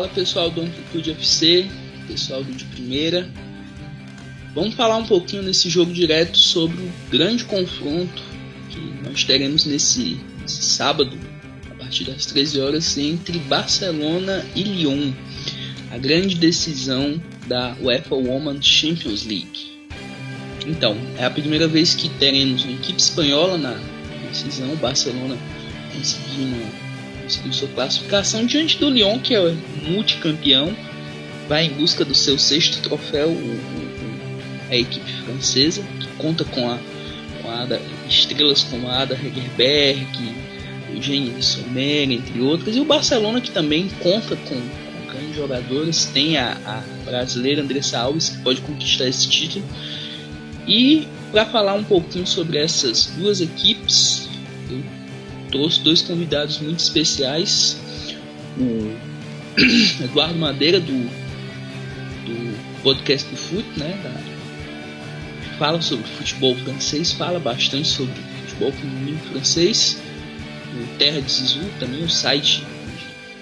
Fala pessoal do Amplitude FC, pessoal do de primeira. Vamos falar um pouquinho nesse jogo direto sobre o grande confronto que nós teremos nesse, nesse sábado, a partir das 13 horas, entre Barcelona e Lyon. A grande decisão da UEFA Women's Champions League. Então, é a primeira vez que teremos uma equipe espanhola na decisão. O Barcelona conseguiu, conseguiu sua classificação diante do Lyon, que é multicampeão. Vai em busca do seu sexto troféu, o, o, a equipe francesa, que conta com, a, com a Ada, estrelas como a Ada Hegerberg, Eugênio Sommer, entre outras. E o Barcelona, que também conta com, com grandes jogadores. Tem a, a brasileira Andressa Alves, que pode conquistar esse título. E para falar um pouquinho sobre essas duas equipes, trouxe dois convidados muito especiais. O Eduardo Madeira, do, do podcast do FUT, né? Da, fala sobre futebol francês, fala bastante sobre futebol feminino francês. O Terra de Zizu, também o site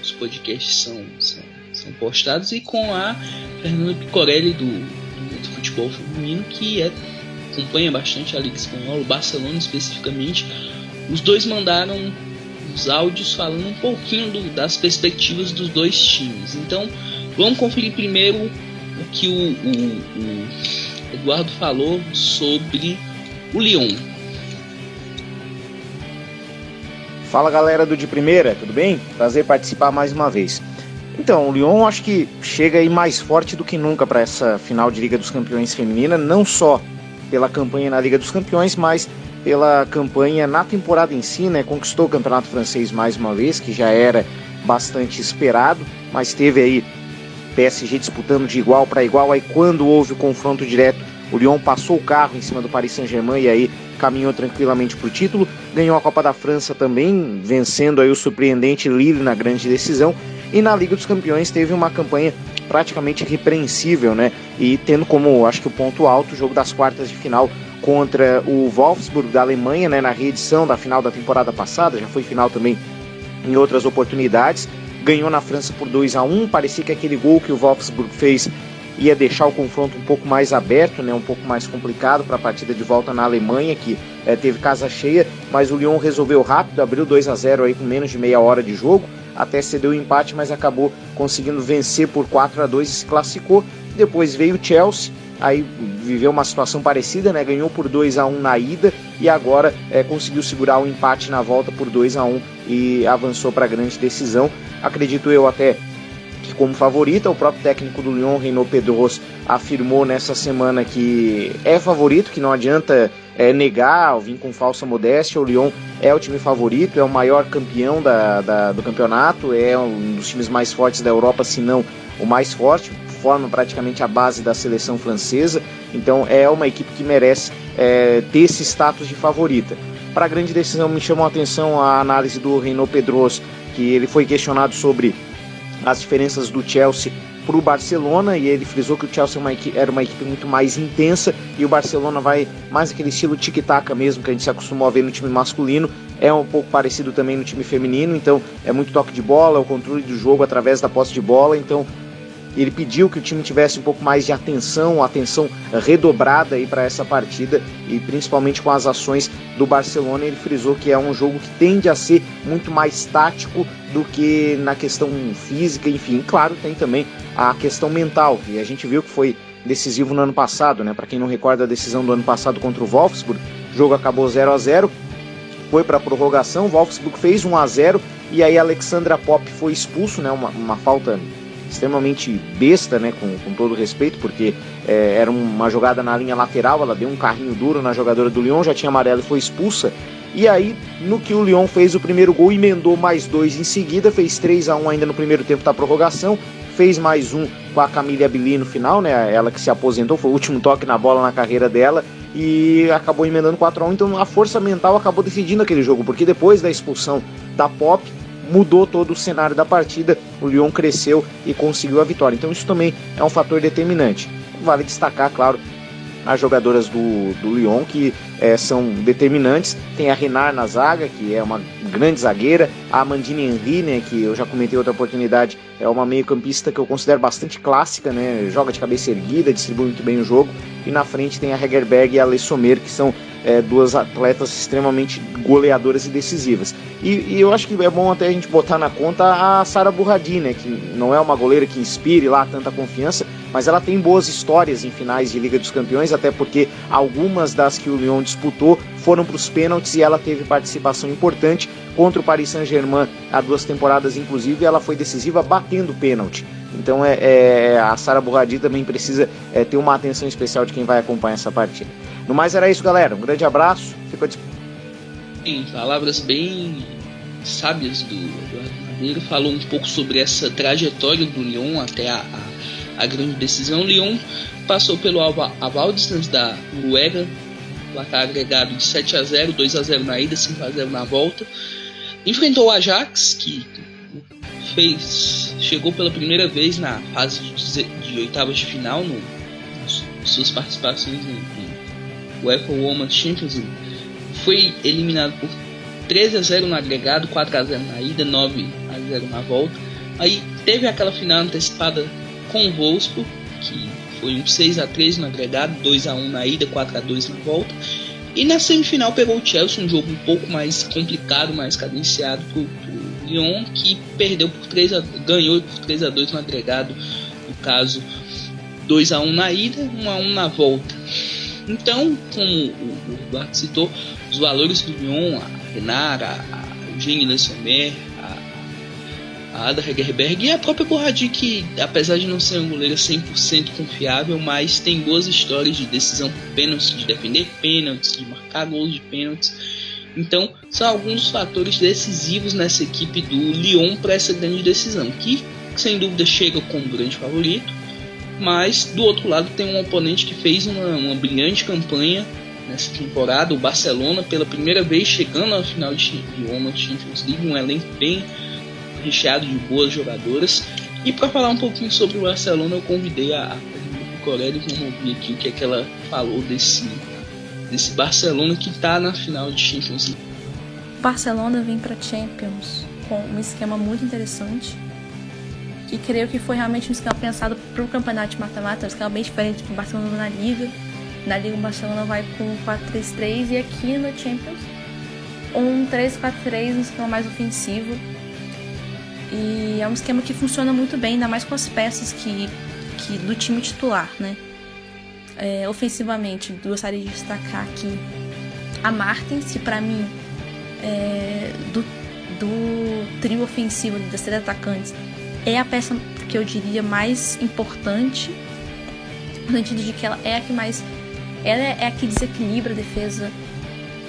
os podcasts são, são, são postados. E com a Fernanda Picorelli, do, do futebol feminino, que é acompanha bastante a Liga Espanhola, o Barcelona especificamente, os dois mandaram os áudios falando um pouquinho do, das perspectivas dos dois times. Então, vamos conferir primeiro o que o, o, o Eduardo falou sobre o Lyon. Fala galera do De Primeira, tudo bem? Prazer participar mais uma vez. Então, o Lyon acho que chega aí mais forte do que nunca para essa final de Liga dos Campeões feminina, não só pela campanha na Liga dos Campeões, mas pela campanha na temporada em si, né? Conquistou o Campeonato Francês mais uma vez, que já era bastante esperado, mas teve aí PSG disputando de igual para igual. Aí quando houve o confronto direto, o Lyon passou o carro em cima do Paris Saint-Germain e aí caminhou tranquilamente para o título. Ganhou a Copa da França também, vencendo aí o surpreendente Lille na grande decisão. E na Liga dos Campeões teve uma campanha praticamente irrepreensível, né? E tendo como, acho que o ponto alto, o jogo das quartas de final contra o Wolfsburg da Alemanha, né? Na reedição da final da temporada passada, já foi final também em outras oportunidades. Ganhou na França por 2 a 1 parecia que aquele gol que o Wolfsburg fez ia deixar o confronto um pouco mais aberto, né, um pouco mais complicado para a partida de volta na Alemanha, que é, teve casa cheia, mas o Lyon resolveu rápido, abriu 2 a 0 aí com menos de meia hora de jogo, até cedeu o empate, mas acabou conseguindo vencer por 4 a 2 e se classificou. Depois veio o Chelsea, aí viveu uma situação parecida, né? Ganhou por 2 a 1 na ida e agora é, conseguiu segurar o empate na volta por 2 a 1 e avançou para a grande decisão. Acredito eu até que como favorita, o próprio técnico do Lyon, Renaud Pedros, afirmou nessa semana que é favorito, que não adianta é, negar ou vir com falsa modéstia. O Lyon é o time favorito, é o maior campeão da, da, do campeonato, é um dos times mais fortes da Europa, se não o mais forte, forma praticamente a base da seleção francesa. Então é uma equipe que merece é, ter esse status de favorita. Para a grande decisão, me chamou a atenção a análise do Renaud Pedros, que ele foi questionado sobre as diferenças do Chelsea para o Barcelona e ele frisou que o Chelsea é era uma equipe muito mais intensa e o Barcelona vai mais aquele estilo tic-tac mesmo que a gente se acostumou a ver no time masculino. É um pouco parecido também no time feminino, então é muito toque de bola, o controle do jogo através da posse de bola. Então ele pediu que o time tivesse um pouco mais de atenção, atenção redobrada aí para essa partida e principalmente com as ações do Barcelona. Ele frisou que é um jogo que tende a ser muito mais tático do que na questão física, enfim. Claro, tem também a questão mental, e a gente viu que foi decisivo no ano passado, né? Para quem não recorda a decisão do ano passado contra o Wolfsburg, o jogo acabou 0 a 0 foi para a prorrogação, o Wolfsburg fez 1 a 0 e aí Alexandra Pop foi expulso, né? Uma, uma falta extremamente besta, né, com, com todo respeito, porque é, era uma jogada na linha lateral, ela deu um carrinho duro na jogadora do Lyon, já tinha amarelo e foi expulsa. E aí, no que o Lyon fez o primeiro gol, emendou mais dois em seguida, fez 3 a 1 ainda no primeiro tempo da prorrogação, fez mais um com a Camille Abili no final, né, ela que se aposentou, foi o último toque na bola na carreira dela, e acabou emendando 4 a 1 então a força mental acabou decidindo aquele jogo, porque depois da expulsão da Pop, mudou todo o cenário da partida. O Lyon cresceu e conseguiu a vitória. Então isso também é um fator determinante. Vale destacar, claro, as jogadoras do, do Lyon, que é, são determinantes. Tem a Renard na zaga, que é uma grande zagueira. A Amandine Henry, né, que eu já comentei outra oportunidade, é uma meio-campista que eu considero bastante clássica, né? Joga de cabeça erguida, distribui muito bem o jogo. E na frente tem a Hegerberg e a Le Sommer, que são é, duas atletas extremamente goleadoras e decisivas. E, e, eu acho que é bom até a gente botar na conta a Sara Burradi, né, que não é uma goleira que inspire lá tanta confiança, mas ela tem boas histórias em finais de Liga dos Campeões, até porque algumas das que o Lyon disputou foram para os pênaltis e ela teve participação importante contra o Paris Saint-Germain há duas temporadas, inclusive, ela foi decisiva batendo pênalti. Então é, é a Sara Burradi também precisa é, ter uma atenção especial de quem vai acompanhar essa partida. No mais era isso, galera. Um grande abraço. Fico a Sim, palavras bem sábias do Eduardo Madeira. Falou um pouco sobre essa trajetória do Lyon até a, a, a grande decisão. O Lyon passou pelo Avaldistas da Noruega, placar agregado de 7 a 0 2 a 0 na ida, 5 a 0 na volta. Enfrentou o Ajax, que fez chegou pela primeira vez na fase de, de oitavas de final no, suas participações em, o Apple Woman Champions foi eliminado por 13 a 0 no agregado, 4 a 0 na ida, 9 a 0 na volta. Aí teve aquela final antecipada com o Wolfsburg, que foi um 6 a 3 no agregado, 2 a 1 na ida, 4 a 2 na volta. E na semifinal pegou o Chelsea, um jogo um pouco mais complicado, mais cadenciado para o Lyon, que perdeu por 3 a, ganhou por 3 a 2 no agregado, no caso 2 a 1 na ida, 1 a 1 na volta. Então, como o Eduardo citou, os valores do Lyon, a Renara, a Eugênie Lessomer, a, a Ada Hegerberg e a própria Borradi, que apesar de não ser uma goleira 100% confiável, mas tem boas histórias de decisão por pênaltis, de defender pênaltis, de marcar gols de pênaltis. Então, são alguns dos fatores decisivos nessa equipe do Lyon para essa grande decisão, que sem dúvida chega como grande favorito mas do outro lado tem um oponente que fez uma, uma brilhante campanha nessa temporada, o Barcelona, pela primeira vez chegando à final de, de Champions League, um elenco bem recheado de boas jogadoras. E para falar um pouquinho sobre o Barcelona, eu convidei a, a Corelli, vamos ouvir aqui o que, é que ela falou desse, desse Barcelona que está na final de Champions League. O Barcelona vem para Champions com um esquema muito interessante que creio que foi realmente um esquema pensado para o campeonato de mata-mata, um esquema bem diferente do Barcelona na Liga. Na Liga o Barcelona vai com 4-3-3 e aqui no Champions um 3-4-3, um esquema mais ofensivo. E é um esquema que funciona muito bem, ainda mais com as peças que, que do time titular, né? É, ofensivamente, gostaria de destacar aqui a Martins, que para mim é, do, do trio ofensivo das três atacantes é a peça que eu diria mais importante, no sentido de que ela é a que mais. Ela é a que desequilibra a defesa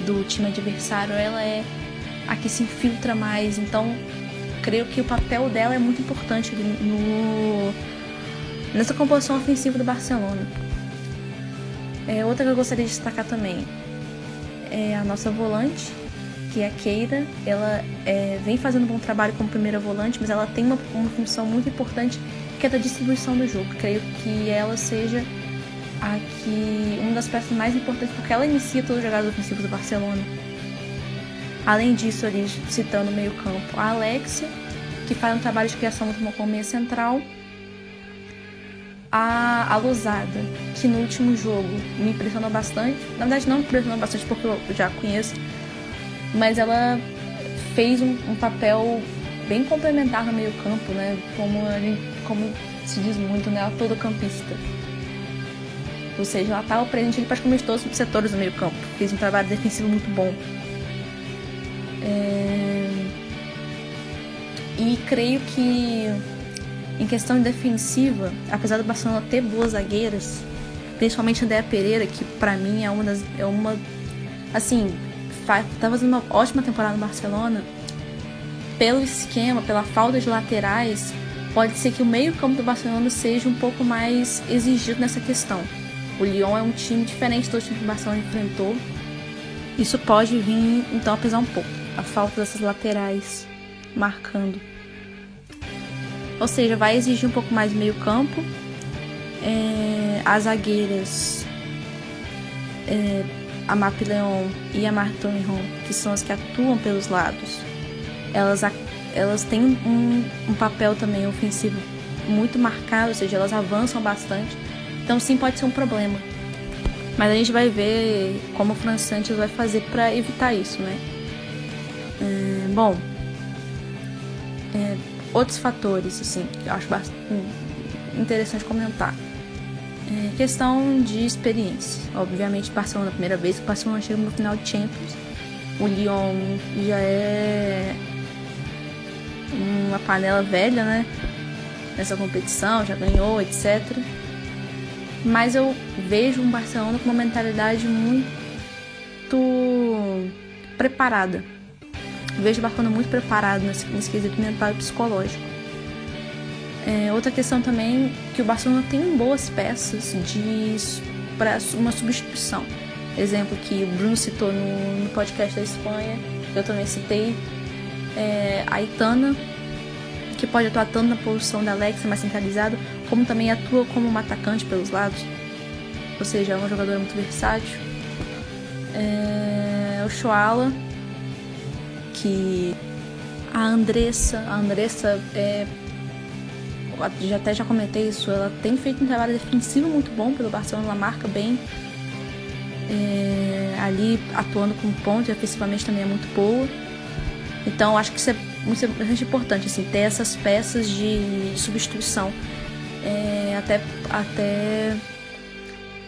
do time adversário, ela é a que se infiltra mais, então creio que o papel dela é muito importante no, nessa composição ofensiva do Barcelona. É, outra que eu gostaria de destacar também é a nossa volante, que é a Keira, ela é, vem fazendo um bom trabalho como primeira volante, mas ela tem uma, uma função muito importante que é da distribuição do jogo. Creio que ela seja a que uma das peças mais importantes, porque ela inicia todos os jogadas ofensivos do Barcelona. Além disso, ali citando o meio-campo, a Alexia, que faz um trabalho de criação muito bom como meia central. A, a Losada, que no último jogo me impressionou bastante. Na verdade, não me impressionou bastante porque eu já conheço mas ela fez um, um papel bem complementar no meio campo, né? Como, como se diz muito, né? A todo campista. Ou seja, ela estava presente em praticamente todos os setores do meio campo. Fez um trabalho defensivo muito bom. É... E creio que em questão defensiva, apesar do Barcelona ter boas zagueiras, principalmente a Andrea Pereira, que para mim é uma das é uma assim, tá fazendo uma ótima temporada no Barcelona, pelo esquema, pela falta de laterais, pode ser que o meio-campo do Barcelona seja um pouco mais exigido nessa questão. O Lyon é um time diferente do time que o Barcelona enfrentou. Isso pode vir então a pesar um pouco, a falta dessas laterais marcando. Ou seja, vai exigir um pouco mais meio-campo. É, as zagueiras é, a Map Leon e a Martin Ron, que são as que atuam pelos lados, elas, elas têm um, um papel também ofensivo muito marcado, ou seja, elas avançam bastante. Então sim pode ser um problema. Mas a gente vai ver como o Fran Santos vai fazer para evitar isso, né? É, bom, é, outros fatores, assim, que eu acho bastante interessante comentar. É, questão de experiência. Obviamente, Barcelona, a primeira vez o Barcelona chega no final de Champions. O Lyon já é uma panela velha, né? Nessa competição, já ganhou, etc. Mas eu vejo um Barcelona com uma mentalidade muito preparada. Vejo o Barcelona muito preparado nesse, nesse quesito mental e psicológico. É, outra questão também que o Barcelona tem boas peças de para uma substituição. Exemplo que o Bruno citou no, no podcast da Espanha, eu também citei é, a Itana, que pode atuar tanto na posição da Alexa mais centralizada, como também atua como uma atacante pelos lados. Ou seja, é uma jogadora muito versátil. É, o Shoala, que a Andressa, a Andressa é já até já comentei isso, ela tem feito um trabalho defensivo muito bom pelo Barcelona, ela marca bem. É, ali atuando com ponto e ofensivamente também é muito boa. Então acho que isso é muito, bastante importante, assim, ter essas peças de, de substituição. É, até até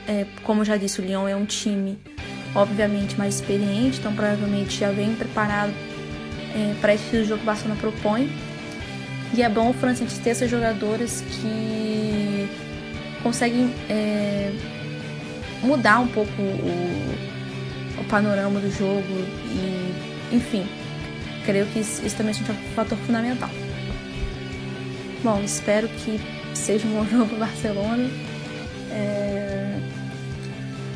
é, como já disse, o Lyon é um time obviamente mais experiente, então provavelmente já vem preparado é, para esse jogo que o Barcelona propõe. E é bom o Francês ter essas jogadoras que conseguem é, mudar um pouco o, o, panorama do jogo e, enfim, creio que isso, isso também é um fator fundamental. Bom, espero que seja um bom jogo para Barcelona. É,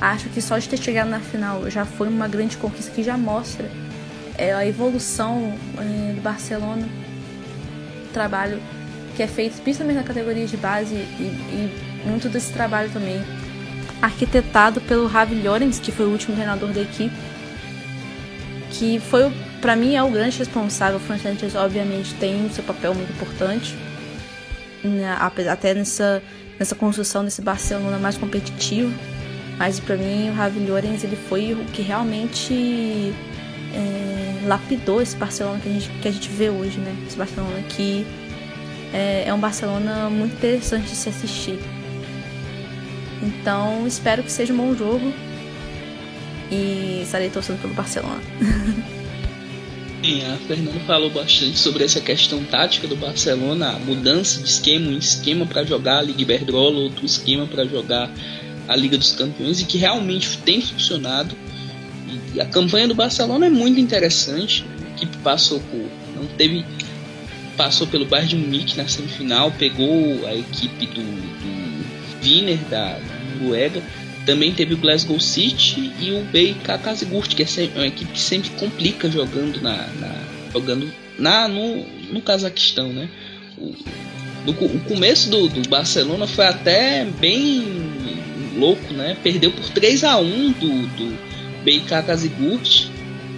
acho que só de ter chegado na final já foi uma grande conquista que já mostra é, a evolução é, do Barcelona trabalho que é feito principalmente na categoria de base e, e muito desse trabalho também arquitetado pelo Ravi Llorens, que foi o último treinador da equipe, que foi para mim é o grande responsável. O Francis obviamente tem o seu papel muito importante, né, até nessa nessa construção desse Barcelona mais competitivo. Mas para mim o Ravi Llorens ele foi o que realmente é, lapidou esse Barcelona que a, gente, que a gente vê hoje, né? Esse Barcelona que é, é um Barcelona muito interessante de se assistir. Então espero que seja um bom jogo e estarei torcendo pelo Barcelona. Sim, a Fernanda falou bastante sobre essa questão tática do Barcelona, a mudança de esquema, um esquema para jogar a Liga Iberdrola, outro esquema para jogar a Liga dos Campeões e que realmente tem funcionado. E a campanha do Barcelona é muito interessante. A equipe passou por. não teve. Passou pelo Bayern de Munique na semifinal, pegou a equipe do, Wiener da, Noruega. Também teve o Glasgow City e o BK Kazigurt, que é uma equipe que sempre complica jogando na, na jogando na no, no Cazaquistão, né? O, o começo do, do Barcelona foi até bem louco, né? Perdeu por 3 a 1 do, do BK Kazigurt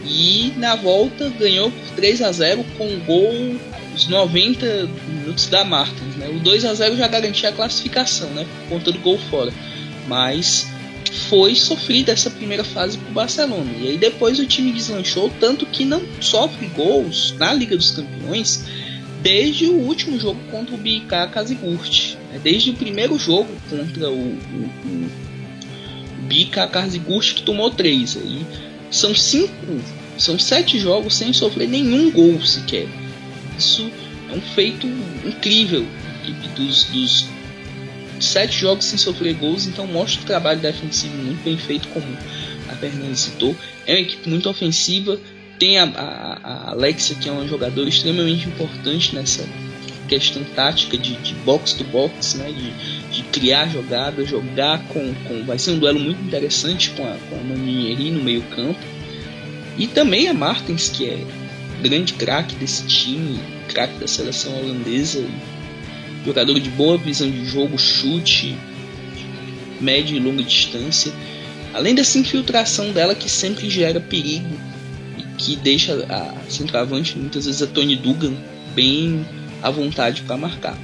e na volta ganhou por 3 a 0 com um gol os 90 minutos da Martins, né? O 2 a 0 já garantia a classificação, né? Por conta do gol fora. Mas foi sofrida essa primeira fase para o Barcelona. E aí depois o time deslanchou, tanto que não sofre gols na Liga dos Campeões desde o último jogo contra o BK Kazigurt. Né? Desde o primeiro jogo contra o, o, o Bica Karziguchi que tomou três. Aí são cinco, são sete jogos sem sofrer nenhum gol sequer. Isso é um feito incrível dos, dos sete jogos sem sofrer gols, então mostra o trabalho defensivo muito bem feito, como a Fernanda citou. É uma equipe muito ofensiva. Tem a, a, a Alexia, que é uma jogadora extremamente importante nessa questão tática de, de box to box, né? De, de criar jogada, jogar com, com. Vai ser um duelo muito interessante com a, com a no meio-campo. E também a Martins, que é grande craque desse time, craque da seleção holandesa, jogador de boa visão de jogo, chute, média e longa distância. Além dessa infiltração dela que sempre gera perigo e que deixa a centroavante, muitas vezes a Tony Dugan, bem à vontade para marcar.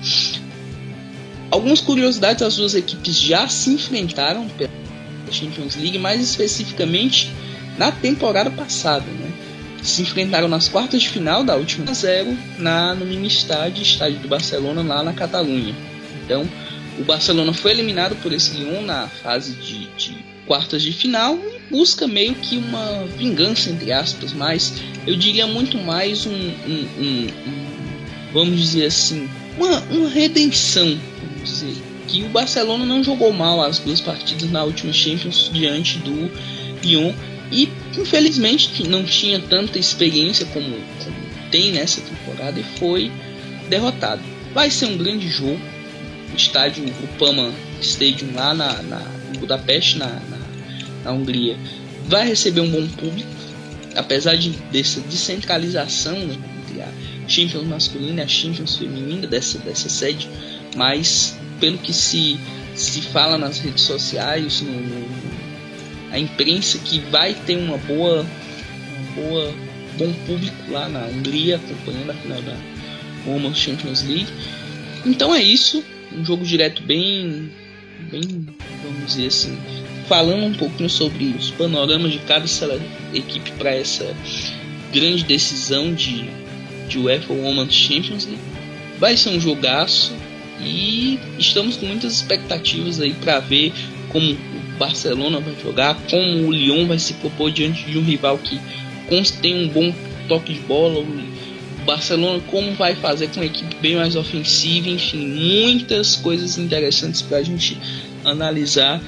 Algumas curiosidades, as duas equipes já se enfrentaram pela Champions League, mais especificamente na temporada passada, né? Se enfrentaram nas quartas de final da última 0 na no mini estádio, estádio do Barcelona lá na Catalunha. Então, o Barcelona foi eliminado por esse Lyon na fase de, de quartas de final e busca meio que uma vingança entre aspas, mas eu diria muito mais um, um, um, um vamos dizer assim, uma, uma redenção, vamos dizer, que o Barcelona não jogou mal as duas partidas na última Champions diante do Lyon e infelizmente não tinha tanta experiência como, como tem nessa temporada e foi derrotado. Vai ser um grande jogo. O estádio Upama Stadium lá na, na em Budapeste, na, na, na, Hungria, vai receber um bom público, apesar de dessa descentralização né, Champions masculina e a Champions feminina dessa, dessa sede, mas pelo que se, se fala nas redes sociais, no, no a imprensa que vai ter uma boa, uma boa bom público lá na Hungria acompanhando a final da Women's Champions League. Então é isso, um jogo direto bem, bem, vamos dizer assim, falando um pouquinho sobre os panoramas de cada equipe para essa grande decisão de, de UEFA Women's Champions League. Vai ser um jogaço e estamos com muitas expectativas aí para ver como Barcelona vai jogar, como o Lyon vai se propor diante de um rival que tem um bom toque de bola, o Barcelona como vai fazer com uma equipe bem mais ofensiva, enfim, muitas coisas interessantes para a gente analisar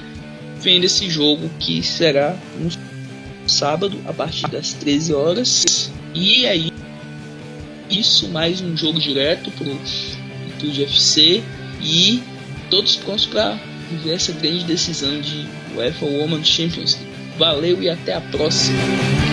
vendo esse jogo que será no sábado a partir das 13 horas. E aí isso mais um jogo direto pro, pro GFC e todos prontos para viver essa grande decisão de UEFA Women's Champions. Valeu e até a próxima!